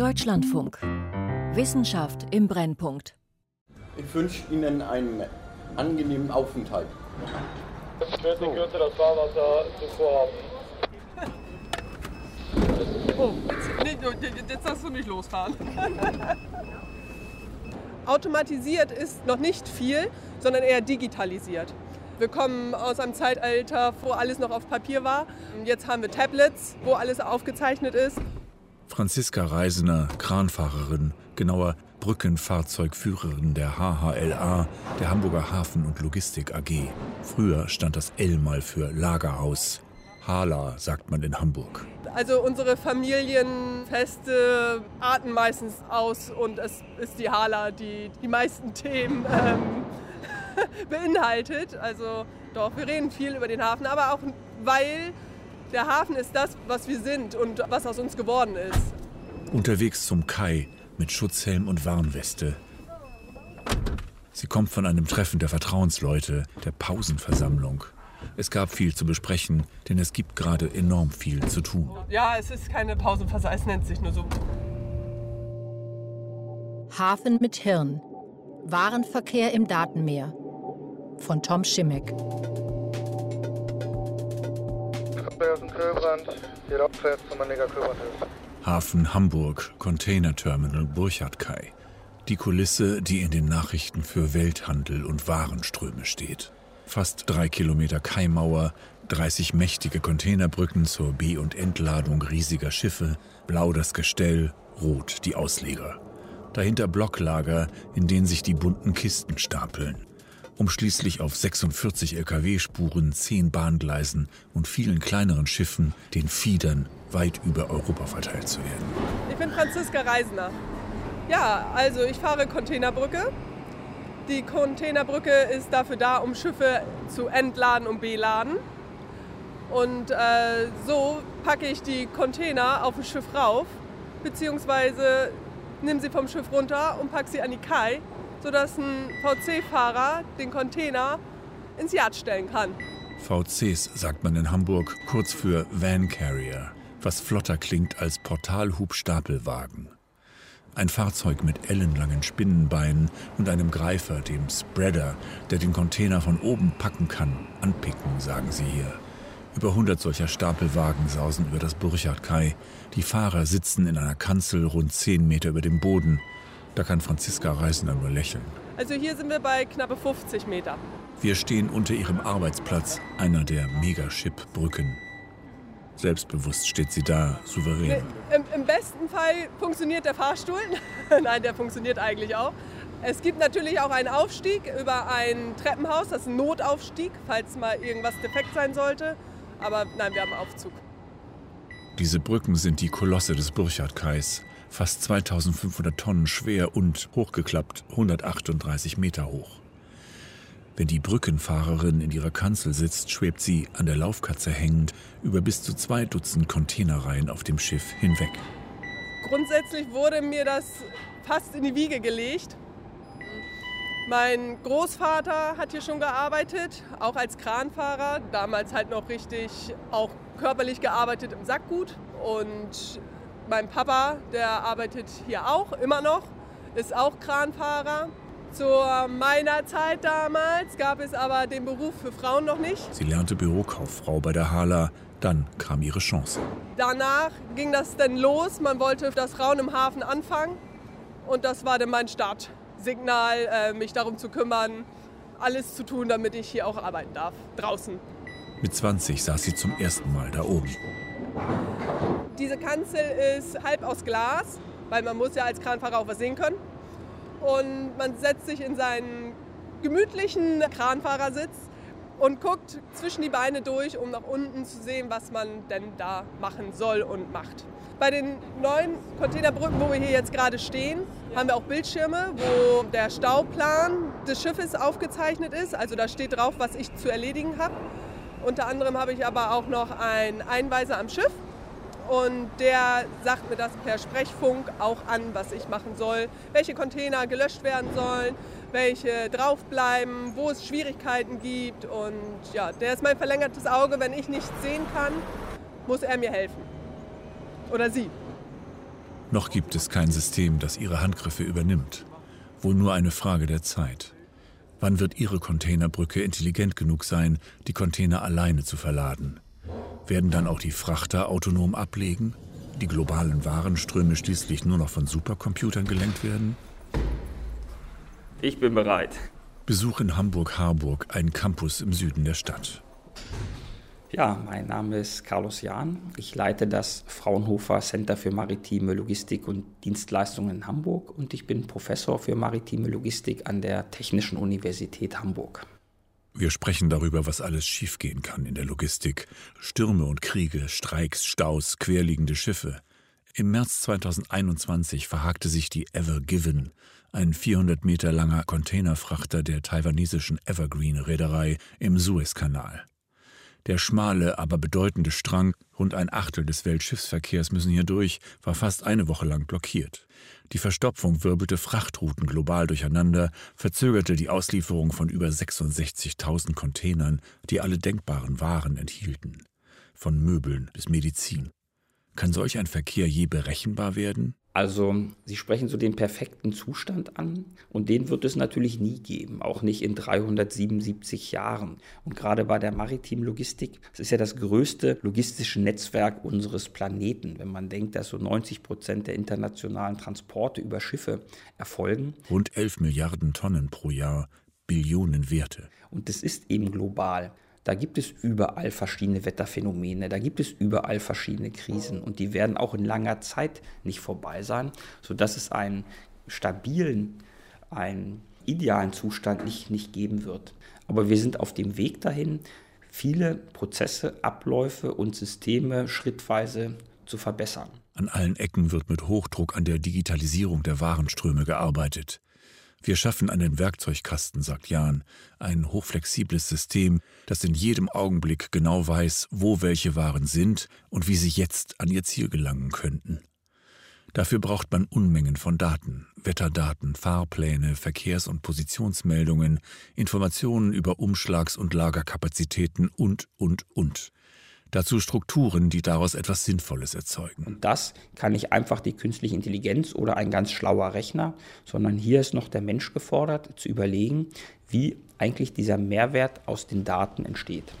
Deutschlandfunk. Wissenschaft im Brennpunkt. Ich wünsche Ihnen einen angenehmen Aufenthalt. Das wird in Kürze das Fahrwasser zuvor haben. Oh, jetzt, jetzt darfst du nicht losfahren. Automatisiert ist noch nicht viel, sondern eher digitalisiert. Wir kommen aus einem Zeitalter, wo alles noch auf Papier war. Jetzt haben wir Tablets, wo alles aufgezeichnet ist. Franziska Reisener, Kranfahrerin, genauer Brückenfahrzeugführerin der HHLA, der Hamburger Hafen- und Logistik AG. Früher stand das L mal für Lagerhaus. Hala sagt man in Hamburg. Also unsere Familienfeste arten meistens aus und es ist die Hala, die die meisten Themen ähm, beinhaltet. Also doch, wir reden viel über den Hafen, aber auch weil der Hafen ist das, was wir sind und was aus uns geworden ist. Unterwegs zum Kai mit Schutzhelm und Warnweste. Sie kommt von einem Treffen der Vertrauensleute, der Pausenversammlung. Es gab viel zu besprechen, denn es gibt gerade enorm viel zu tun. Ja, es ist keine Pausenphase, es nennt sich nur so. Hafen mit Hirn. Warenverkehr im Datenmeer. Von Tom Schimmeck. Hafen Hamburg, Containerterminal Burchardkai. Die Kulisse, die in den Nachrichten für Welthandel und Warenströme steht. Fast drei Kilometer Kaimauer, 30 mächtige Containerbrücken zur Be- und Entladung riesiger Schiffe, blau das Gestell, rot die Ausleger. Dahinter Blocklager, in denen sich die bunten Kisten stapeln um schließlich auf 46 Lkw-Spuren, 10 Bahngleisen und vielen kleineren Schiffen, den Fiedern, weit über Europa verteilt zu werden. Ich bin Franziska Reisner. Ja, also ich fahre Containerbrücke. Die Containerbrücke ist dafür da, um Schiffe zu entladen und beladen. Und äh, so packe ich die Container auf ein Schiff rauf, beziehungsweise nehme sie vom Schiff runter und packe sie an die Kai sodass ein VC-Fahrer den Container ins Yard stellen kann. VCs sagt man in Hamburg kurz für Van Carrier, was flotter klingt als Portalhubstapelwagen. Ein Fahrzeug mit ellenlangen Spinnenbeinen und einem Greifer, dem Spreader, der den Container von oben packen kann, anpicken, sagen sie hier. Über 100 solcher Stapelwagen sausen über das Burchardkai. Die Fahrer sitzen in einer Kanzel rund 10 Meter über dem Boden. Da kann Franziska Reisender nur lächeln. Also hier sind wir bei knappe 50 Meter. Wir stehen unter ihrem Arbeitsplatz, einer der Megaship-Brücken. Selbstbewusst steht sie da, souverän. Im, Im, besten Fall funktioniert der Fahrstuhl. Nein, der funktioniert eigentlich auch. Es gibt natürlich auch einen Aufstieg über ein Treppenhaus, das ist ein Notaufstieg, falls mal irgendwas defekt sein sollte. Aber nein, wir haben einen Aufzug. Diese Brücken sind die Kolosse des Burchardkais fast 2500 Tonnen schwer und hochgeklappt 138 Meter hoch. Wenn die Brückenfahrerin in ihrer Kanzel sitzt, schwebt sie, an der Laufkatze hängend, über bis zu zwei Dutzend Containerreihen auf dem Schiff hinweg. Grundsätzlich wurde mir das fast in die Wiege gelegt. Mein Großvater hat hier schon gearbeitet, auch als Kranfahrer, damals halt noch richtig auch körperlich gearbeitet im Sackgut. Und mein Papa, der arbeitet hier auch immer noch, ist auch Kranfahrer. Zu meiner Zeit damals gab es aber den Beruf für Frauen noch nicht. Sie lernte Bürokauffrau bei der Hala. Dann kam ihre Chance. Danach ging das dann los. Man wollte das Frauen im Hafen anfangen. Und das war dann mein Startsignal, äh, mich darum zu kümmern, alles zu tun, damit ich hier auch arbeiten darf, draußen. Mit 20 saß sie zum ersten Mal da oben. Diese Kanzel ist halb aus Glas, weil man muss ja als Kranfahrer auch was sehen können. Und man setzt sich in seinen gemütlichen Kranfahrersitz und guckt zwischen die Beine durch, um nach unten zu sehen, was man denn da machen soll und macht. Bei den neuen Containerbrücken, wo wir hier jetzt gerade stehen, haben wir auch Bildschirme, wo der Stauplan des Schiffes aufgezeichnet ist. Also da steht drauf, was ich zu erledigen habe. Unter anderem habe ich aber auch noch einen Einweiser am Schiff und der sagt mir das per Sprechfunk auch an, was ich machen soll, welche Container gelöscht werden sollen, welche draufbleiben, wo es Schwierigkeiten gibt. Und ja, der ist mein verlängertes Auge. Wenn ich nichts sehen kann, muss er mir helfen. Oder sie. Noch gibt es kein System, das ihre Handgriffe übernimmt. Wohl nur eine Frage der Zeit. Wann wird ihre Containerbrücke intelligent genug sein, die Container alleine zu verladen? Werden dann auch die Frachter autonom ablegen? Die globalen Warenströme schließlich nur noch von Supercomputern gelenkt werden? Ich bin bereit. Besuch in Hamburg-Harburg, ein Campus im Süden der Stadt. Ja, mein Name ist Carlos Jahn. Ich leite das Fraunhofer Center für maritime Logistik und Dienstleistungen in Hamburg und ich bin Professor für maritime Logistik an der Technischen Universität Hamburg. Wir sprechen darüber, was alles schiefgehen kann in der Logistik. Stürme und Kriege, Streiks, Staus, querliegende Schiffe. Im März 2021 verhakte sich die Ever Given, ein 400 Meter langer Containerfrachter der taiwanesischen Evergreen-Reederei im Suezkanal. Der schmale, aber bedeutende Strang, rund ein Achtel des Weltschiffsverkehrs müssen hier durch, war fast eine Woche lang blockiert. Die Verstopfung wirbelte Frachtrouten global durcheinander, verzögerte die Auslieferung von über 66.000 Containern, die alle denkbaren Waren enthielten. Von Möbeln bis Medizin. Kann solch ein Verkehr je berechenbar werden? Also Sie sprechen so den perfekten Zustand an und den wird es natürlich nie geben, auch nicht in 377 Jahren. Und gerade bei der maritimen Logistik, es ist ja das größte logistische Netzwerk unseres Planeten, wenn man denkt, dass so 90 Prozent der internationalen Transporte über Schiffe erfolgen. Rund 11 Milliarden Tonnen pro Jahr, Billionen Werte. Und das ist eben global. Da gibt es überall verschiedene Wetterphänomene, da gibt es überall verschiedene Krisen und die werden auch in langer Zeit nicht vorbei sein, sodass es einen stabilen, einen idealen Zustand nicht, nicht geben wird. Aber wir sind auf dem Weg dahin, viele Prozesse, Abläufe und Systeme schrittweise zu verbessern. An allen Ecken wird mit Hochdruck an der Digitalisierung der Warenströme gearbeitet. Wir schaffen einen Werkzeugkasten, sagt Jan, ein hochflexibles System, das in jedem Augenblick genau weiß, wo welche Waren sind und wie sie jetzt an ihr Ziel gelangen könnten. Dafür braucht man Unmengen von Daten, Wetterdaten, Fahrpläne, Verkehrs- und Positionsmeldungen, Informationen über Umschlags- und Lagerkapazitäten und, und, und. Dazu Strukturen, die daraus etwas Sinnvolles erzeugen. Und das kann nicht einfach die künstliche Intelligenz oder ein ganz schlauer Rechner, sondern hier ist noch der Mensch gefordert, zu überlegen, wie eigentlich dieser Mehrwert aus den Daten entsteht.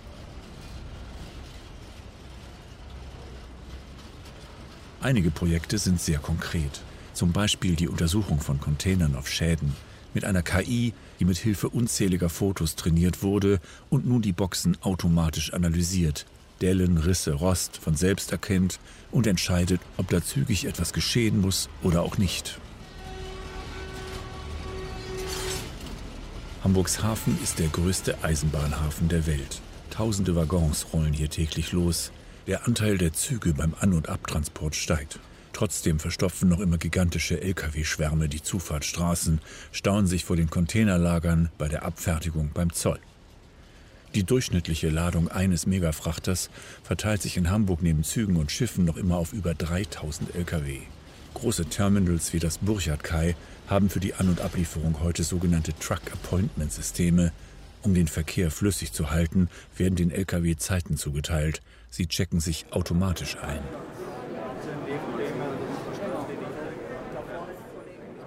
Einige Projekte sind sehr konkret. Zum Beispiel die Untersuchung von Containern auf Schäden mit einer KI, die mit Hilfe unzähliger Fotos trainiert wurde und nun die Boxen automatisch analysiert Dellen, Risse, Rost von selbst erkennt und entscheidet, ob da zügig etwas geschehen muss oder auch nicht. Hamburgs Hafen ist der größte Eisenbahnhafen der Welt. Tausende Waggons rollen hier täglich los. Der Anteil der Züge beim An- und Abtransport steigt. Trotzdem verstopfen noch immer gigantische Lkw-Schwärme die Zufahrtsstraßen, stauen sich vor den Containerlagern, bei der Abfertigung beim Zoll. Die durchschnittliche Ladung eines Megafrachters verteilt sich in Hamburg neben Zügen und Schiffen noch immer auf über 3000 Lkw. Große Terminals wie das Burchard Kai haben für die An- und Ablieferung heute sogenannte Truck Appointment Systeme. Um den Verkehr flüssig zu halten, werden den Lkw Zeiten zugeteilt. Sie checken sich automatisch ein.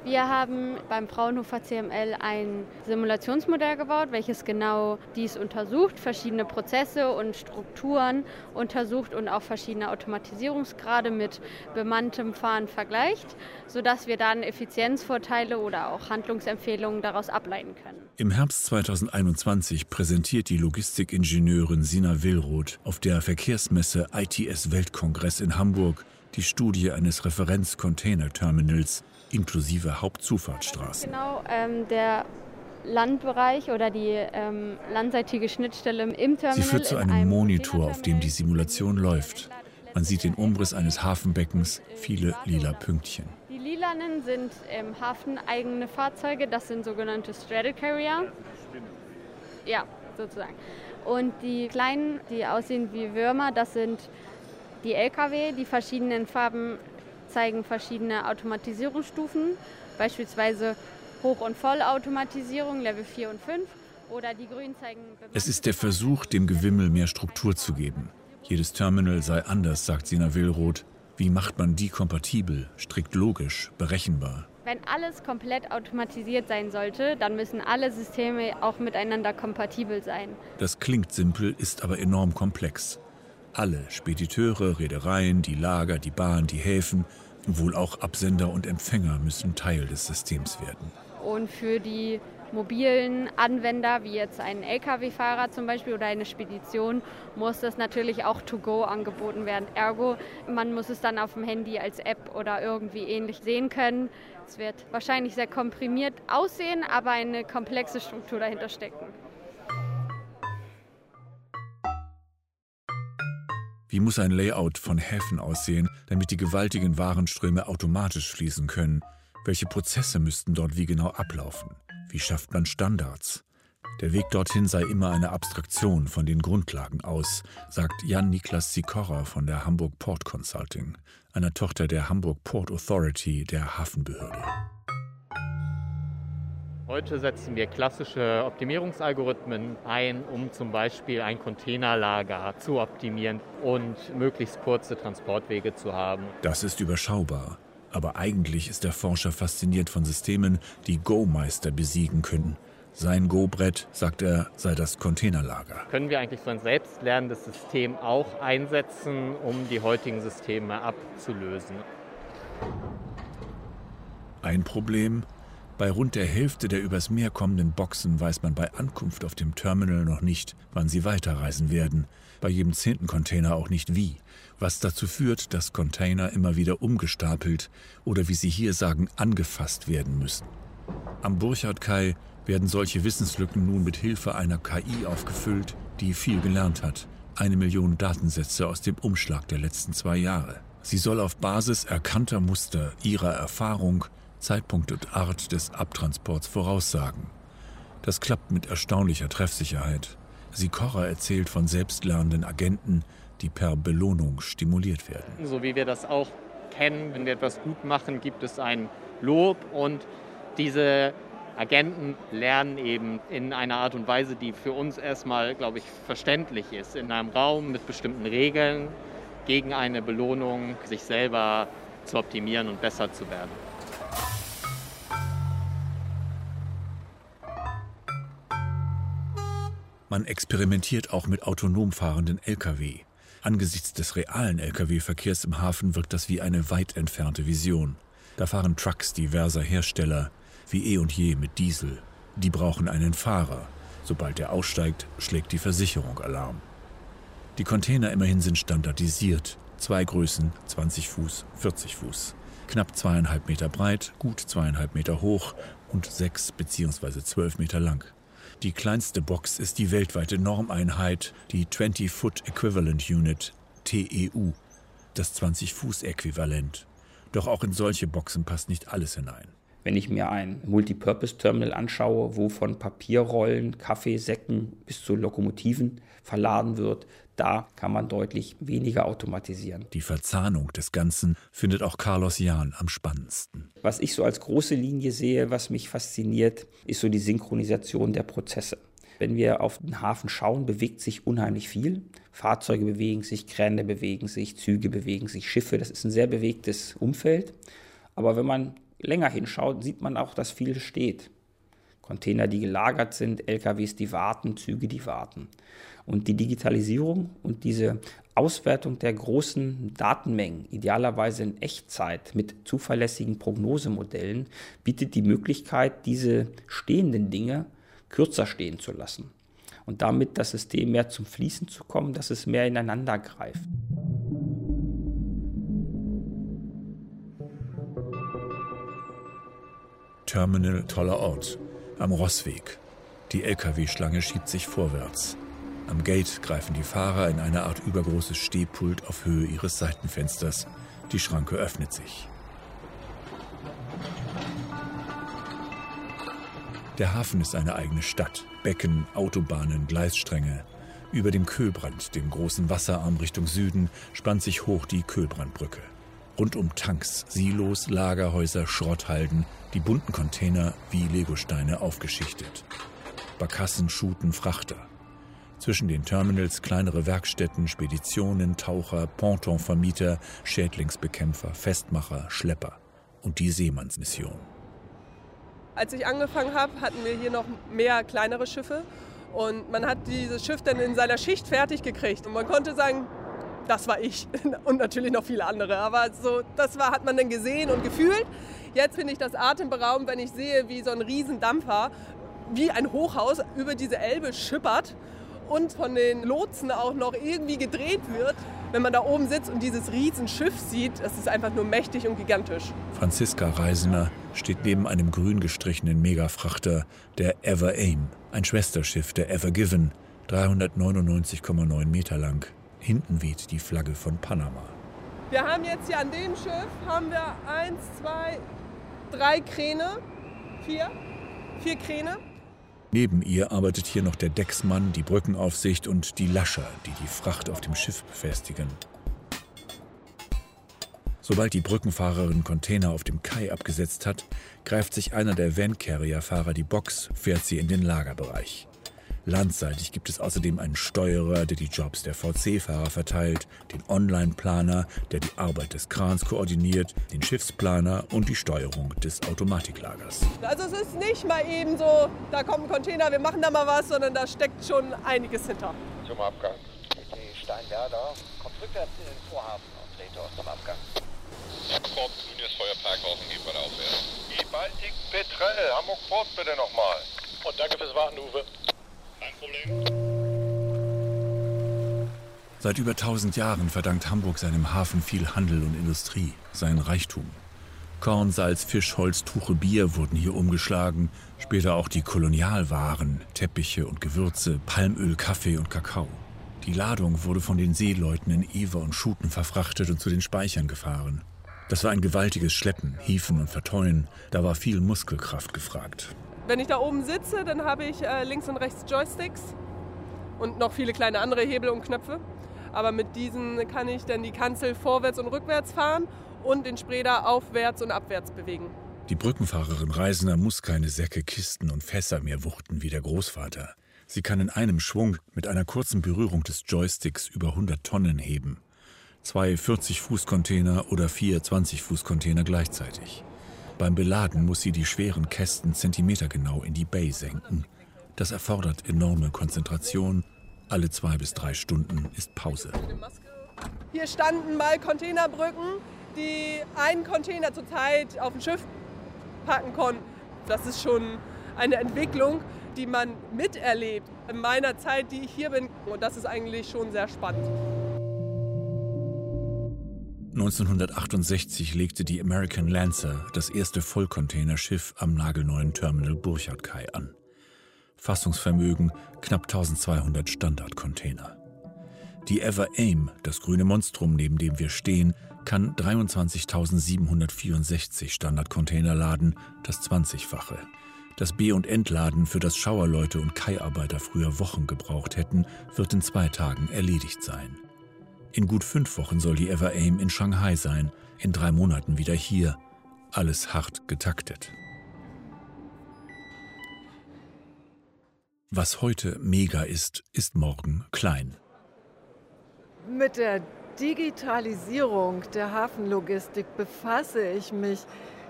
Wir haben beim Fraunhofer CML ein Simulationsmodell gebaut, welches genau dies untersucht, verschiedene Prozesse und Strukturen untersucht und auch verschiedene Automatisierungsgrade mit bemanntem Fahren vergleicht, sodass wir dann Effizienzvorteile oder auch Handlungsempfehlungen daraus ableiten können. Im Herbst 2021 präsentiert die Logistikingenieurin Sina Willroth auf der Verkehrsmesse ITS Weltkongress in Hamburg die Studie eines Referenz-Container-Terminals inklusive Hauptzufahrtsstraßen. Genau, ähm, der Landbereich oder die ähm, landseitige Schnittstelle im Terminal. Sie führt zu einem, einem Monitor, auf dem die Simulation läuft. Man sieht den Umriss eines Hafenbeckens, viele lila Pünktchen. Die lilanen sind ähm, hafeneigene Fahrzeuge, das sind sogenannte Straddle Carrier. Ja, sozusagen. Und die kleinen, die aussehen wie Würmer, das sind die Lkw. Die verschiedenen Farben zeigen verschiedene Automatisierungsstufen, beispielsweise Hoch- und Vollautomatisierung, Level 4 und 5. Oder die grünen zeigen. Es ist der Versuch, dem Gewimmel mehr Struktur zu geben. Jedes Terminal sei anders, sagt Sina Willroth. Wie macht man die kompatibel, strikt logisch, berechenbar? Wenn alles komplett automatisiert sein sollte, dann müssen alle Systeme auch miteinander kompatibel sein. Das klingt simpel, ist aber enorm komplex. Alle Spediteure, Reedereien, die Lager, die Bahn, die Häfen, wohl auch Absender und Empfänger müssen Teil des Systems werden. Und für die mobilen Anwender, wie jetzt ein Lkw-Fahrer zum Beispiel oder eine Spedition, muss das natürlich auch to go angeboten werden. Ergo, man muss es dann auf dem Handy als App oder irgendwie ähnlich sehen können. Es wird wahrscheinlich sehr komprimiert aussehen, aber eine komplexe Struktur dahinter stecken. Wie muss ein Layout von Häfen aussehen, damit die gewaltigen Warenströme automatisch fließen können? Welche Prozesse müssten dort wie genau ablaufen? Wie schafft man Standards? Der Weg dorthin sei immer eine Abstraktion von den Grundlagen aus, sagt Jan-Niklas Sikora von der Hamburg Port Consulting, einer Tochter der Hamburg Port Authority der Hafenbehörde. Heute setzen wir klassische Optimierungsalgorithmen ein, um zum Beispiel ein Containerlager zu optimieren und möglichst kurze Transportwege zu haben. Das ist überschaubar. Aber eigentlich ist der Forscher fasziniert von Systemen, die Go-Meister besiegen können. Sein Go-Brett, sagt er, sei das Containerlager. Können wir eigentlich so ein selbstlernendes System auch einsetzen, um die heutigen Systeme abzulösen? Ein Problem? Bei rund der Hälfte der übers Meer kommenden Boxen weiß man bei Ankunft auf dem Terminal noch nicht, wann sie weiterreisen werden. Bei jedem zehnten Container auch nicht wie was dazu führt, dass Container immer wieder umgestapelt oder wie sie hier sagen, angefasst werden müssen. Am Burchardkai werden solche Wissenslücken nun mit Hilfe einer KI aufgefüllt, die viel gelernt hat. Eine Million Datensätze aus dem Umschlag der letzten zwei Jahre. Sie soll auf Basis erkannter Muster ihrer Erfahrung Zeitpunkt und Art des Abtransports voraussagen. Das klappt mit erstaunlicher Treffsicherheit. Sikora erzählt von selbstlernenden Agenten, die per Belohnung stimuliert werden. So wie wir das auch kennen, wenn wir etwas gut machen, gibt es ein Lob und diese Agenten lernen eben in einer Art und Weise, die für uns erstmal, glaube ich, verständlich ist. In einem Raum mit bestimmten Regeln gegen eine Belohnung sich selber zu optimieren und besser zu werden. Man experimentiert auch mit autonom fahrenden Lkw. Angesichts des realen Lkw-Verkehrs im Hafen wirkt das wie eine weit entfernte Vision. Da fahren Trucks diverser Hersteller, wie eh und je mit Diesel. Die brauchen einen Fahrer. Sobald er aussteigt, schlägt die Versicherung Alarm. Die Container immerhin sind standardisiert. Zwei Größen, 20 Fuß, 40 Fuß. Knapp zweieinhalb Meter breit, gut zweieinhalb Meter hoch und sechs bzw. zwölf Meter lang. Die kleinste Box ist die weltweite Normeinheit, die 20-Foot Equivalent Unit, TEU, das 20-Fuß-Äquivalent. Doch auch in solche Boxen passt nicht alles hinein. Wenn ich mir ein Multipurpose-Terminal anschaue, wo von Papierrollen, Kaffeesäcken bis zu Lokomotiven verladen wird, da kann man deutlich weniger automatisieren. Die Verzahnung des Ganzen findet auch Carlos Jahn am spannendsten. Was ich so als große Linie sehe, was mich fasziniert, ist so die Synchronisation der Prozesse. Wenn wir auf den Hafen schauen, bewegt sich unheimlich viel. Fahrzeuge bewegen sich, Kräne bewegen sich, Züge bewegen sich, Schiffe. Das ist ein sehr bewegtes Umfeld. Aber wenn man länger hinschaut, sieht man auch, dass viel steht. Container, die gelagert sind, LKWs, die warten, Züge, die warten. Und die Digitalisierung und diese Auswertung der großen Datenmengen, idealerweise in Echtzeit mit zuverlässigen Prognosemodellen, bietet die Möglichkeit, diese stehenden Dinge kürzer stehen zu lassen und damit das System mehr zum Fließen zu kommen, dass es mehr ineinander greift. Terminal toller Ort. Am Rossweg. Die Lkw-Schlange schiebt sich vorwärts. Am Gate greifen die Fahrer in eine Art übergroßes Stehpult auf Höhe ihres Seitenfensters. Die Schranke öffnet sich. Der Hafen ist eine eigene Stadt. Becken, Autobahnen, Gleisstränge. Über dem Köhlbrand, dem großen Wasserarm Richtung Süden, spannt sich hoch die Köhlbrandbrücke. Rund um Tanks, Silos, Lagerhäuser, Schrotthalden, die bunten Container wie Legosteine aufgeschichtet. Barkassen, Schuten, Frachter. Zwischen den Terminals kleinere Werkstätten, Speditionen, Taucher, Pontonvermieter, Schädlingsbekämpfer, Festmacher, Schlepper und die Seemannsmission. Als ich angefangen habe, hatten wir hier noch mehr kleinere Schiffe und man hat dieses Schiff dann in seiner Schicht fertig gekriegt und man konnte sagen, das war ich und natürlich noch viele andere, aber so das war hat man dann gesehen und gefühlt. Jetzt finde ich das atemberaubend, wenn ich sehe, wie so ein Riesendampfer wie ein Hochhaus über diese Elbe schippert und von den Lotsen auch noch irgendwie gedreht wird. Wenn man da oben sitzt und dieses Riesenschiff sieht, das ist einfach nur mächtig und gigantisch. Franziska Reisener steht neben einem grün gestrichenen Megafrachter der Ever Aim, ein Schwesterschiff der Ever Given, 399,9 Meter lang. Hinten weht die Flagge von Panama. Wir haben jetzt hier an dem Schiff haben wir eins, zwei, drei Kräne, vier, vier Kräne. Neben ihr arbeitet hier noch der Decksmann, die Brückenaufsicht und die Lascher, die die Fracht auf dem Schiff befestigen. Sobald die Brückenfahrerin Container auf dem Kai abgesetzt hat, greift sich einer der Van-Carrier-Fahrer die Box, fährt sie in den Lagerbereich. Landseitig gibt es außerdem einen Steuerer, der die Jobs der VC-Fahrer verteilt, den Online-Planer, der die Arbeit des Krans koordiniert, den Schiffsplaner und die Steuerung des Automatiklagers. Also es ist nicht mal eben so, da kommt ein Container, wir machen da mal was, sondern da steckt schon einiges hinter. Zum Abgang. Die Steinwerder kommt rückwärts in den Vorhafen und dreht dort zum Abgang. Ford, grünes Feuerparkhausen, gehen wir aufwärts. Die Baltic Petrel, Hamburg Port bitte nochmal. Und danke fürs Warten, Uwe. Seit über 1000 Jahren verdankt Hamburg seinem Hafen viel Handel und Industrie, sein Reichtum. Korn, Salz, Fisch, Holz, Tuche, Bier wurden hier umgeschlagen, später auch die Kolonialwaren, Teppiche und Gewürze, Palmöl, Kaffee und Kakao. Die Ladung wurde von den Seeleuten in Ewer und Schuten verfrachtet und zu den Speichern gefahren. Das war ein gewaltiges Schleppen, Hieven und Verteuen, da war viel Muskelkraft gefragt. Wenn ich da oben sitze, dann habe ich äh, links und rechts Joysticks und noch viele kleine andere Hebel und Knöpfe. Aber mit diesen kann ich dann die Kanzel vorwärts und rückwärts fahren und den Spreder aufwärts und abwärts bewegen. Die Brückenfahrerin Reisner muss keine Säcke, Kisten und Fässer mehr wuchten wie der Großvater. Sie kann in einem Schwung mit einer kurzen Berührung des Joysticks über 100 Tonnen heben. Zwei 40-Fuß-Container oder vier 20-Fuß-Container gleichzeitig. Beim Beladen muss sie die schweren Kästen zentimetergenau in die Bay senken. Das erfordert enorme Konzentration. Alle zwei bis drei Stunden ist Pause. Hier standen mal Containerbrücken, die einen Container zur Zeit auf ein Schiff packen konnten. Das ist schon eine Entwicklung, die man miterlebt in meiner Zeit, die ich hier bin. Und das ist eigentlich schon sehr spannend. 1968 legte die American Lancer das erste Vollcontainerschiff am nagelneuen Terminal Burchard Kai an. Fassungsvermögen knapp 1200 Standardcontainer. Die Ever Aim, das grüne Monstrum, neben dem wir stehen, kann 23.764 Standardcontainer laden, das 20-fache. Das B- und Entladen, für das Schauerleute und Kaiarbeiter früher Wochen gebraucht hätten, wird in zwei Tagen erledigt sein. In gut fünf Wochen soll die Ever Aim in Shanghai sein, in drei Monaten wieder hier. Alles hart getaktet. Was heute mega ist, ist morgen klein. Mit der Digitalisierung der Hafenlogistik befasse ich mich,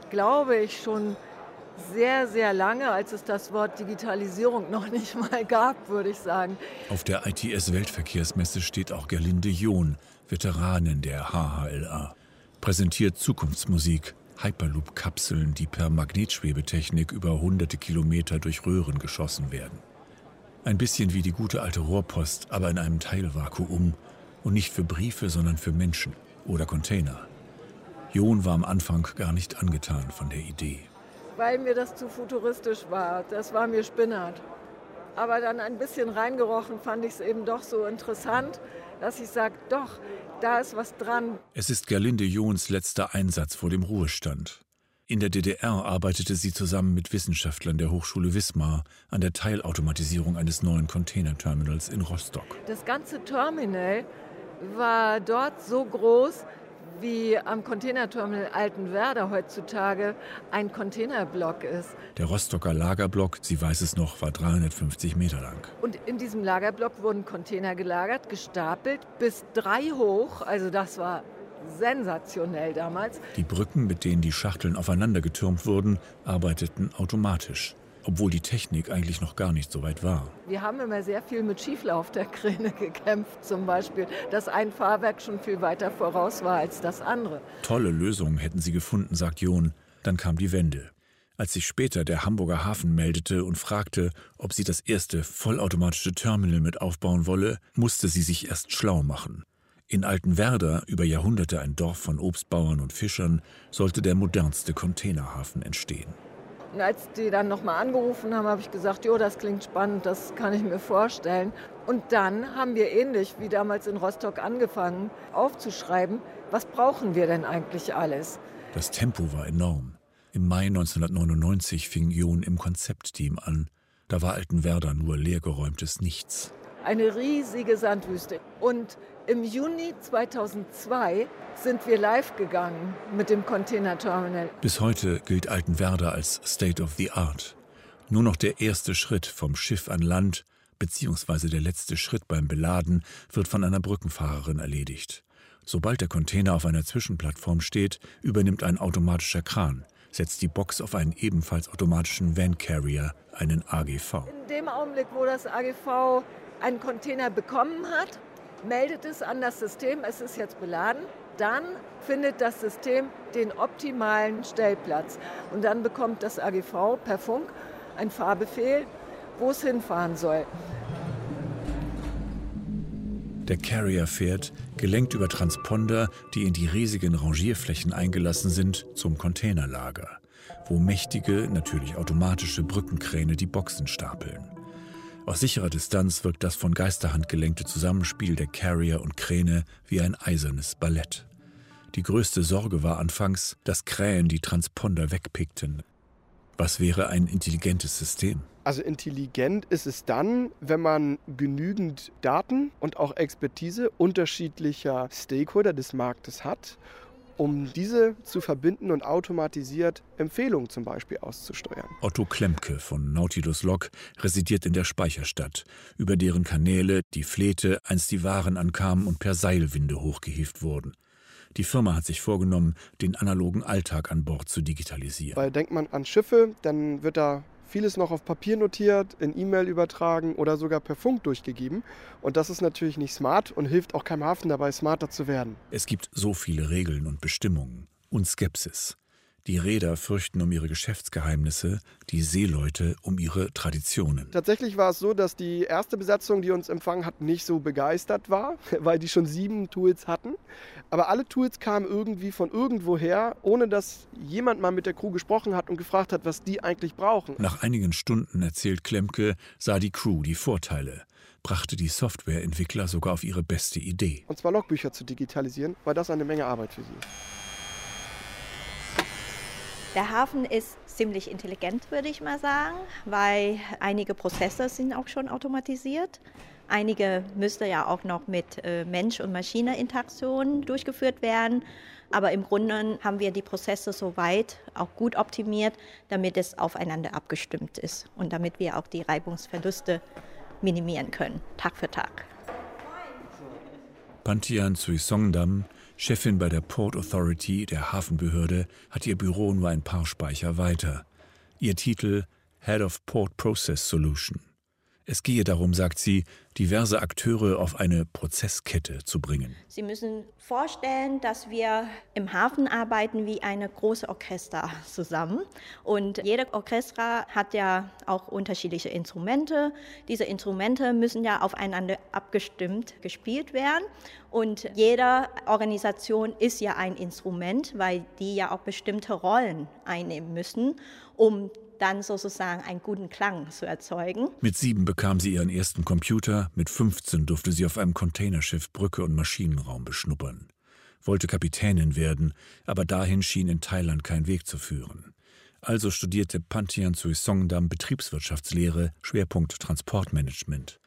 glaube ich, schon sehr, sehr lange, als es das Wort Digitalisierung noch nicht mal gab, würde ich sagen. Auf der ITS-Weltverkehrsmesse steht auch Gerlinde John, Veteranin der HHLA. Präsentiert Zukunftsmusik, Hyperloop-Kapseln, die per Magnetschwebetechnik über hunderte Kilometer durch Röhren geschossen werden. Ein bisschen wie die gute alte Rohrpost, aber in einem Teilvakuum und nicht für Briefe, sondern für Menschen oder Container. John war am Anfang gar nicht angetan von der Idee weil mir das zu futuristisch war. Das war mir spinnert. Aber dann ein bisschen reingerochen fand ich es eben doch so interessant, dass ich sage, doch, da ist was dran. Es ist Gerlinde Johns letzter Einsatz vor dem Ruhestand. In der DDR arbeitete sie zusammen mit Wissenschaftlern der Hochschule Wismar an der Teilautomatisierung eines neuen Containerterminals in Rostock. Das ganze Terminal war dort so groß wie am Containerterminal Altenwerder heutzutage ein Containerblock ist. Der Rostocker Lagerblock, sie weiß es noch, war 350 Meter lang. Und in diesem Lagerblock wurden Container gelagert, gestapelt, bis drei hoch. Also das war sensationell damals. Die Brücken, mit denen die Schachteln aufeinander getürmt wurden, arbeiteten automatisch obwohl die Technik eigentlich noch gar nicht so weit war. Wir haben immer sehr viel mit Schieflauf der Kräne gekämpft, zum Beispiel, dass ein Fahrwerk schon viel weiter voraus war als das andere. Tolle Lösungen hätten sie gefunden, sagt John. Dann kam die Wende. Als sich später der Hamburger Hafen meldete und fragte, ob sie das erste vollautomatische Terminal mit aufbauen wolle, musste sie sich erst schlau machen. In Altenwerder, über Jahrhunderte ein Dorf von Obstbauern und Fischern, sollte der modernste Containerhafen entstehen. Als die dann nochmal angerufen haben, habe ich gesagt, jo, das klingt spannend, das kann ich mir vorstellen. Und dann haben wir ähnlich wie damals in Rostock angefangen aufzuschreiben, was brauchen wir denn eigentlich alles? Das Tempo war enorm. Im Mai 1999 fing Jon im Konzeptteam an. Da war Altenwerder nur leergeräumtes Nichts. Eine riesige Sandwüste. Und im Juni 2002 sind wir live gegangen mit dem Containerterminal. Bis heute gilt Altenwerder als State of the Art. Nur noch der erste Schritt vom Schiff an Land beziehungsweise der letzte Schritt beim Beladen wird von einer Brückenfahrerin erledigt. Sobald der Container auf einer Zwischenplattform steht, übernimmt ein automatischer Kran, setzt die Box auf einen ebenfalls automatischen Van Carrier, einen AGV. In dem Augenblick, wo das AGV einen Container bekommen hat, meldet es an das System, es ist jetzt beladen. Dann findet das System den optimalen Stellplatz. Und dann bekommt das AGV per Funk einen Fahrbefehl, wo es hinfahren soll. Der Carrier fährt, gelenkt über Transponder, die in die riesigen Rangierflächen eingelassen sind, zum Containerlager, wo mächtige, natürlich automatische Brückenkräne die Boxen stapeln. Aus sicherer Distanz wirkt das von Geisterhand gelenkte Zusammenspiel der Carrier und Kräne wie ein eisernes Ballett. Die größte Sorge war anfangs, dass Krähen die Transponder wegpickten. Was wäre ein intelligentes System? Also intelligent ist es dann, wenn man genügend Daten und auch Expertise unterschiedlicher Stakeholder des Marktes hat um diese zu verbinden und automatisiert Empfehlungen zum Beispiel auszusteuern. Otto Klemke von Nautilus Log residiert in der Speicherstadt, über deren Kanäle die Flete einst die Waren ankamen und per Seilwinde hochgehievt wurden. Die Firma hat sich vorgenommen, den analogen Alltag an Bord zu digitalisieren. Weil denkt man an Schiffe, dann wird da vieles noch auf Papier notiert, in E-Mail übertragen oder sogar per Funk durchgegeben. Und das ist natürlich nicht smart und hilft auch keinem Hafen dabei, smarter zu werden. Es gibt so viele Regeln und Bestimmungen und Skepsis. Die Räder fürchten um ihre Geschäftsgeheimnisse, die Seeleute um ihre Traditionen. Tatsächlich war es so, dass die erste Besatzung, die uns empfangen hat, nicht so begeistert war, weil die schon sieben Tools hatten. Aber alle Tools kamen irgendwie von irgendwoher, ohne dass jemand mal mit der Crew gesprochen hat und gefragt hat, was die eigentlich brauchen. Nach einigen Stunden, erzählt Klemke, sah die Crew die Vorteile brachte die Softwareentwickler sogar auf ihre beste Idee. Und zwar Logbücher zu digitalisieren, weil das eine Menge Arbeit für sie ist. Der Hafen ist ziemlich intelligent, würde ich mal sagen, weil einige Prozesse sind auch schon automatisiert. Einige müsste ja auch noch mit äh, Mensch- und Maschine-Interaktion durchgeführt werden. Aber im Grunde haben wir die Prozesse soweit auch gut optimiert, damit es aufeinander abgestimmt ist und damit wir auch die Reibungsverluste minimieren können, Tag für Tag. Pantian Suisongdam Chefin bei der Port Authority, der Hafenbehörde, hat ihr Büro nur ein paar Speicher weiter. Ihr Titel Head of Port Process Solution. Es gehe darum, sagt sie, diverse Akteure auf eine Prozesskette zu bringen. Sie müssen vorstellen, dass wir im Hafen arbeiten wie eine große Orchester zusammen. Und jede Orchester hat ja auch unterschiedliche Instrumente. Diese Instrumente müssen ja aufeinander abgestimmt gespielt werden. Und jede Organisation ist ja ein Instrument, weil die ja auch bestimmte Rollen einnehmen müssen, um dann sozusagen einen guten Klang zu erzeugen. Mit sieben bekam sie ihren ersten Computer, mit 15 durfte sie auf einem Containerschiff Brücke und Maschinenraum beschnuppern. Wollte Kapitänin werden, aber dahin schien in Thailand kein Weg zu führen. Also studierte Pantian Suisongdam Betriebswirtschaftslehre, Schwerpunkt Transportmanagement.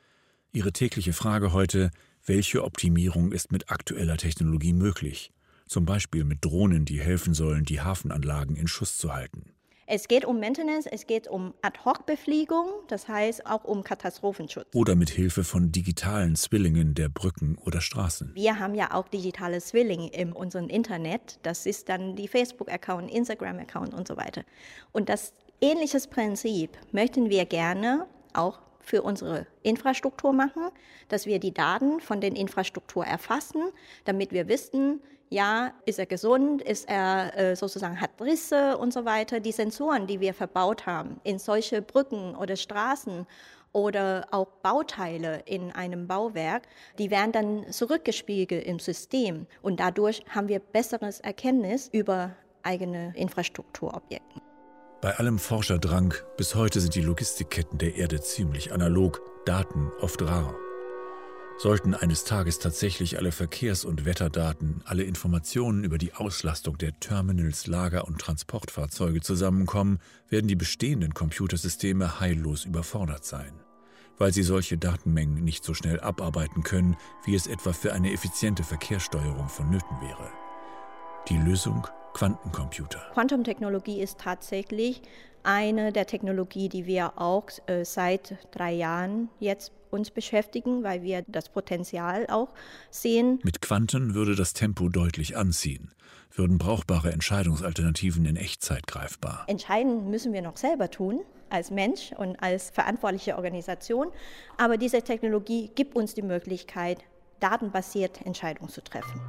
Ihre tägliche Frage heute, welche Optimierung ist mit aktueller Technologie möglich? zum Beispiel mit Drohnen, die helfen sollen, die Hafenanlagen in Schuss zu halten. Es geht um Maintenance, es geht um Ad-Hoc-Befliegung, das heißt auch um Katastrophenschutz. Oder mit Hilfe von digitalen Zwillingen der Brücken oder Straßen. Wir haben ja auch digitale Zwillinge in unserem Internet. Das ist dann die Facebook-Account, Instagram-Account und so weiter. Und das ähnliches Prinzip möchten wir gerne auch für unsere Infrastruktur machen, dass wir die Daten von den Infrastruktur erfassen, damit wir wissen, ja, ist er gesund, ist er äh, sozusagen hat Risse und so weiter. Die Sensoren, die wir verbaut haben in solche Brücken oder Straßen oder auch Bauteile in einem Bauwerk, die werden dann zurückgespiegelt im System und dadurch haben wir besseres Erkenntnis über eigene Infrastrukturobjekte. Bei allem Forscherdrang, bis heute sind die Logistikketten der Erde ziemlich analog, Daten oft rar. Sollten eines Tages tatsächlich alle Verkehrs- und Wetterdaten, alle Informationen über die Auslastung der Terminals, Lager und Transportfahrzeuge zusammenkommen, werden die bestehenden Computersysteme heillos überfordert sein, weil sie solche Datenmengen nicht so schnell abarbeiten können, wie es etwa für eine effiziente Verkehrssteuerung vonnöten wäre. Die Lösung Quantencomputer. Quantumtechnologie ist tatsächlich eine der Technologien, die wir auch äh, seit drei Jahren jetzt uns beschäftigen, weil wir das Potenzial auch sehen. Mit Quanten würde das Tempo deutlich anziehen, würden brauchbare Entscheidungsalternativen in Echtzeit greifbar. Entscheiden müssen wir noch selber tun als Mensch und als verantwortliche Organisation, aber diese Technologie gibt uns die Möglichkeit, datenbasiert Entscheidungen zu treffen.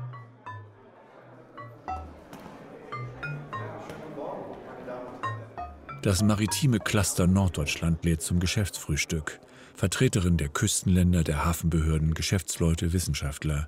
Das maritime Cluster Norddeutschland lädt zum Geschäftsfrühstück. Vertreterin der Küstenländer, der Hafenbehörden, Geschäftsleute, Wissenschaftler.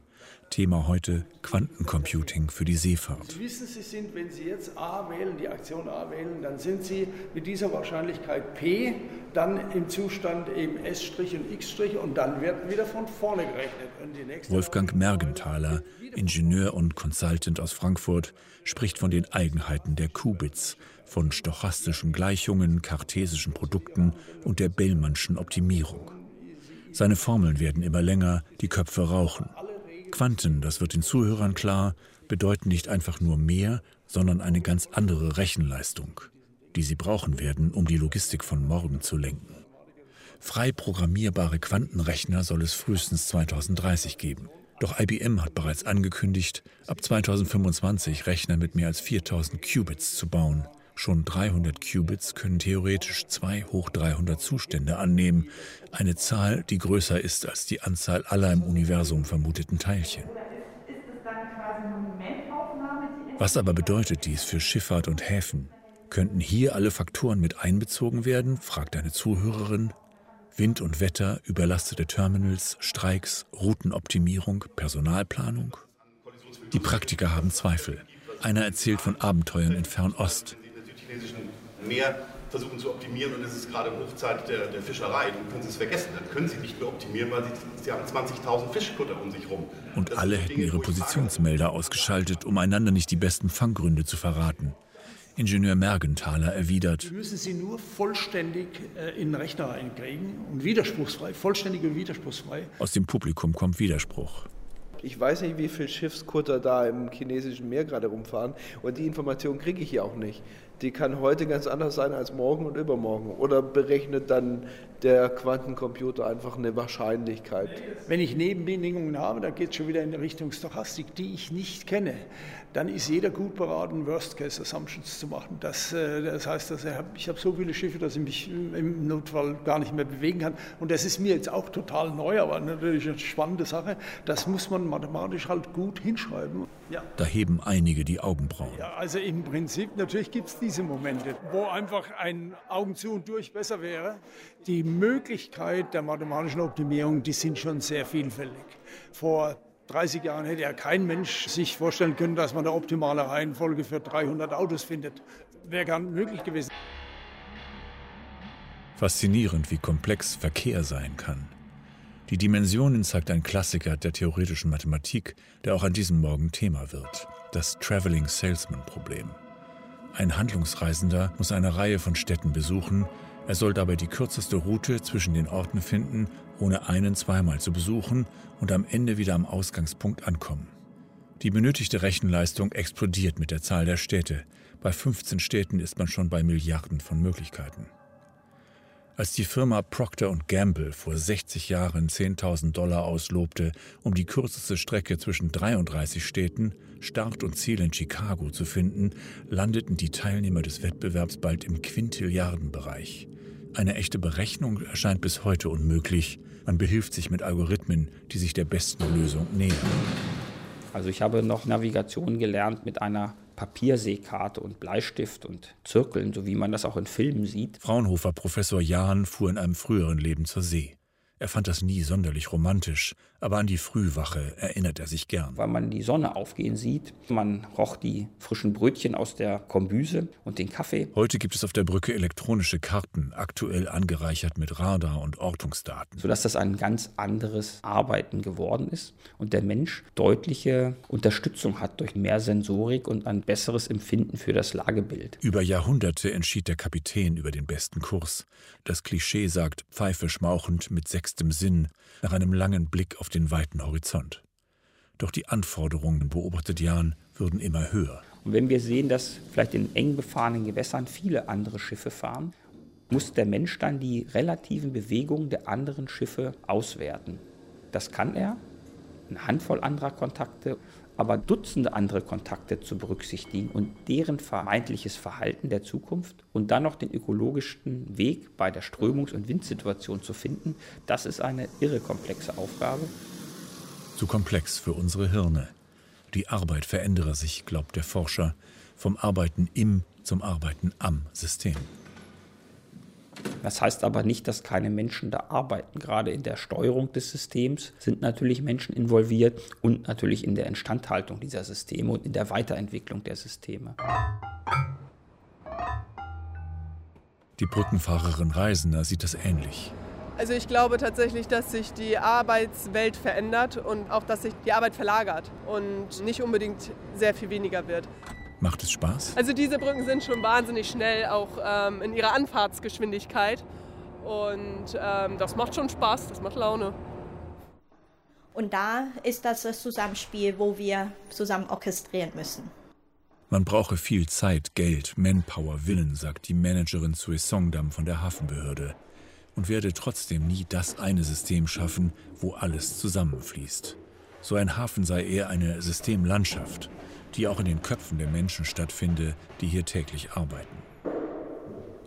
Thema heute Quantencomputing für die Seefahrt. Sie wissen, Sie sind, wenn Sie jetzt A wählen, die Aktion A wählen, dann sind Sie mit dieser Wahrscheinlichkeit P, dann im Zustand eben S' und X' und dann wird wieder von vorne gerechnet. Wolfgang Mergenthaler, Ingenieur und Consultant aus Frankfurt, spricht von den Eigenheiten der Qubits, von stochastischen Gleichungen, kartesischen Produkten und der Bellmannschen Optimierung. Seine Formeln werden immer länger, die Köpfe rauchen. Quanten, das wird den Zuhörern klar, bedeuten nicht einfach nur mehr, sondern eine ganz andere Rechenleistung, die sie brauchen werden, um die Logistik von morgen zu lenken. Frei programmierbare Quantenrechner soll es frühestens 2030 geben. Doch IBM hat bereits angekündigt, ab 2025 Rechner mit mehr als 4000 Qubits zu bauen. Schon 300 Qubits können theoretisch 2 hoch 300 Zustände annehmen, eine Zahl, die größer ist als die Anzahl aller im Universum vermuteten Teilchen. Was aber bedeutet dies für Schifffahrt und Häfen? Könnten hier alle Faktoren mit einbezogen werden? fragt eine Zuhörerin. Wind und Wetter, überlastete Terminals, Streiks, Routenoptimierung, Personalplanung? Die Praktiker haben Zweifel. Einer erzählt von Abenteuern in Fernost chinesischen Meer versuchen zu optimieren und es ist gerade Hochzeit der, der Fischerei, dann können Sie es vergessen. Dann können Sie nicht mehr optimieren, weil Sie, Sie haben 20.000 Fischkutter um sich rum. Und das alle hätten Dinge, ihre Positionsmelder ausgeschaltet, um einander nicht die besten Fanggründe zu verraten. Ingenieur Mergenthaler erwidert. Wir müssen sie nur vollständig äh, in den Rechner reinkriegen und widerspruchsfrei, vollständig und widerspruchsfrei. Aus dem Publikum kommt Widerspruch. Ich weiß nicht, wie viele Schiffskutter da im chinesischen Meer gerade rumfahren und die Information kriege ich hier auch nicht die kann heute ganz anders sein als morgen und übermorgen. Oder berechnet dann der Quantencomputer einfach eine Wahrscheinlichkeit? Wenn ich Nebenbedingungen habe, dann geht es schon wieder in Richtung Stochastik, die ich nicht kenne dann ist jeder gut beraten, Worst-Case-Assumptions zu machen. Das, äh, das heißt, dass ich habe so viele Schiffe, dass ich mich im Notfall gar nicht mehr bewegen kann. Und das ist mir jetzt auch total neu, aber natürlich eine spannende Sache. Das muss man mathematisch halt gut hinschreiben. Ja. Da heben einige die Augenbrauen. Ja, also im Prinzip, natürlich gibt es diese Momente, wo einfach ein Augen zu und durch besser wäre. Die Möglichkeit der mathematischen Optimierung, die sind schon sehr vielfältig. Vor 30 Jahren hätte ja kein Mensch sich vorstellen können, dass man eine optimale Reihenfolge für 300 Autos findet. Wäre gar nicht möglich gewesen. Faszinierend, wie komplex Verkehr sein kann. Die Dimensionen zeigt ein Klassiker der theoretischen Mathematik, der auch an diesem Morgen Thema wird. Das Traveling Salesman Problem. Ein Handlungsreisender muss eine Reihe von Städten besuchen, er soll dabei die kürzeste Route zwischen den Orten finden, ohne einen zweimal zu besuchen und am Ende wieder am Ausgangspunkt ankommen. Die benötigte Rechenleistung explodiert mit der Zahl der Städte. Bei 15 Städten ist man schon bei Milliarden von Möglichkeiten. Als die Firma Procter Gamble vor 60 Jahren 10.000 Dollar auslobte, um die kürzeste Strecke zwischen 33 Städten, Start und Ziel in Chicago zu finden, landeten die Teilnehmer des Wettbewerbs bald im Quintilliardenbereich. Eine echte Berechnung erscheint bis heute unmöglich. Man behilft sich mit Algorithmen, die sich der besten Lösung nähern. Also ich habe noch Navigation gelernt mit einer Papierseekarte und Bleistift und Zirkeln, so wie man das auch in Filmen sieht. Fraunhofer Professor Jahn fuhr in einem früheren Leben zur See. Er fand das nie sonderlich romantisch, aber an die Frühwache erinnert er sich gern. Weil man die Sonne aufgehen sieht, man roch die frischen Brötchen aus der Kombüse und den Kaffee. Heute gibt es auf der Brücke elektronische Karten, aktuell angereichert mit Radar- und Ortungsdaten. Sodass das ein ganz anderes Arbeiten geworden ist und der Mensch deutliche Unterstützung hat durch mehr Sensorik und ein besseres Empfinden für das Lagebild. Über Jahrhunderte entschied der Kapitän über den besten Kurs. Das Klischee sagt, Pfeife schmauchend mit sechs sechstem Sinn nach einem langen Blick auf den weiten Horizont. Doch die Anforderungen, beobachtet Jan, würden immer höher. Und wenn wir sehen, dass vielleicht in eng befahrenen Gewässern viele andere Schiffe fahren, muss der Mensch dann die relativen Bewegungen der anderen Schiffe auswerten. Das kann er, eine Handvoll anderer Kontakte aber Dutzende andere Kontakte zu berücksichtigen und deren vermeintliches Verhalten der Zukunft und dann noch den ökologischsten Weg bei der Strömungs- und Windsituation zu finden, das ist eine irre komplexe Aufgabe. Zu komplex für unsere Hirne. Die Arbeit verändere sich, glaubt der Forscher, vom Arbeiten im zum Arbeiten am System. Das heißt aber nicht, dass keine Menschen da arbeiten. Gerade in der Steuerung des Systems sind natürlich Menschen involviert und natürlich in der Instandhaltung dieser Systeme und in der Weiterentwicklung der Systeme. Die Brückenfahrerin Reisender sieht das ähnlich. Also ich glaube tatsächlich, dass sich die Arbeitswelt verändert und auch, dass sich die Arbeit verlagert und nicht unbedingt sehr viel weniger wird. Macht es Spaß? Also diese Brücken sind schon wahnsinnig schnell, auch ähm, in ihrer Anfahrtsgeschwindigkeit. Und ähm, das macht schon Spaß, das macht Laune. Und da ist das das Zusammenspiel, wo wir zusammen orchestrieren müssen. Man brauche viel Zeit, Geld, Manpower, Willen, sagt die Managerin Sui Songdam von der Hafenbehörde und werde trotzdem nie das eine System schaffen, wo alles zusammenfließt. So ein Hafen sei eher eine Systemlandschaft, die auch in den Köpfen der Menschen stattfinde, die hier täglich arbeiten.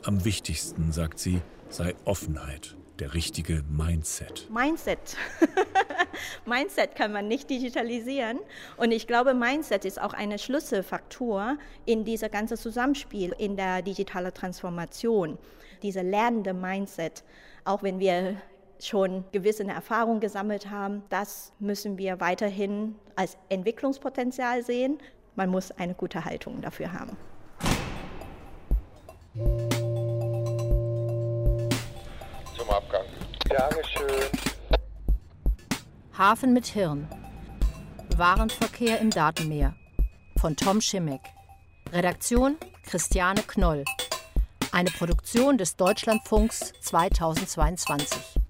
Am wichtigsten, sagt sie, sei Offenheit, der richtige Mindset. Mindset. Mindset kann man nicht digitalisieren. Und ich glaube, Mindset ist auch eine Schlüsselfaktor in dieser ganzen Zusammenspiel in der digitalen Transformation. Dieser lernende Mindset, auch wenn wir schon gewisse Erfahrungen gesammelt haben. Das müssen wir weiterhin als Entwicklungspotenzial sehen. Man muss eine gute Haltung dafür haben. Zum Abgang. Dankeschön. Hafen mit Hirn. Warenverkehr im Datenmeer. Von Tom Schimmeck. Redaktion Christiane Knoll. Eine Produktion des Deutschlandfunks 2022.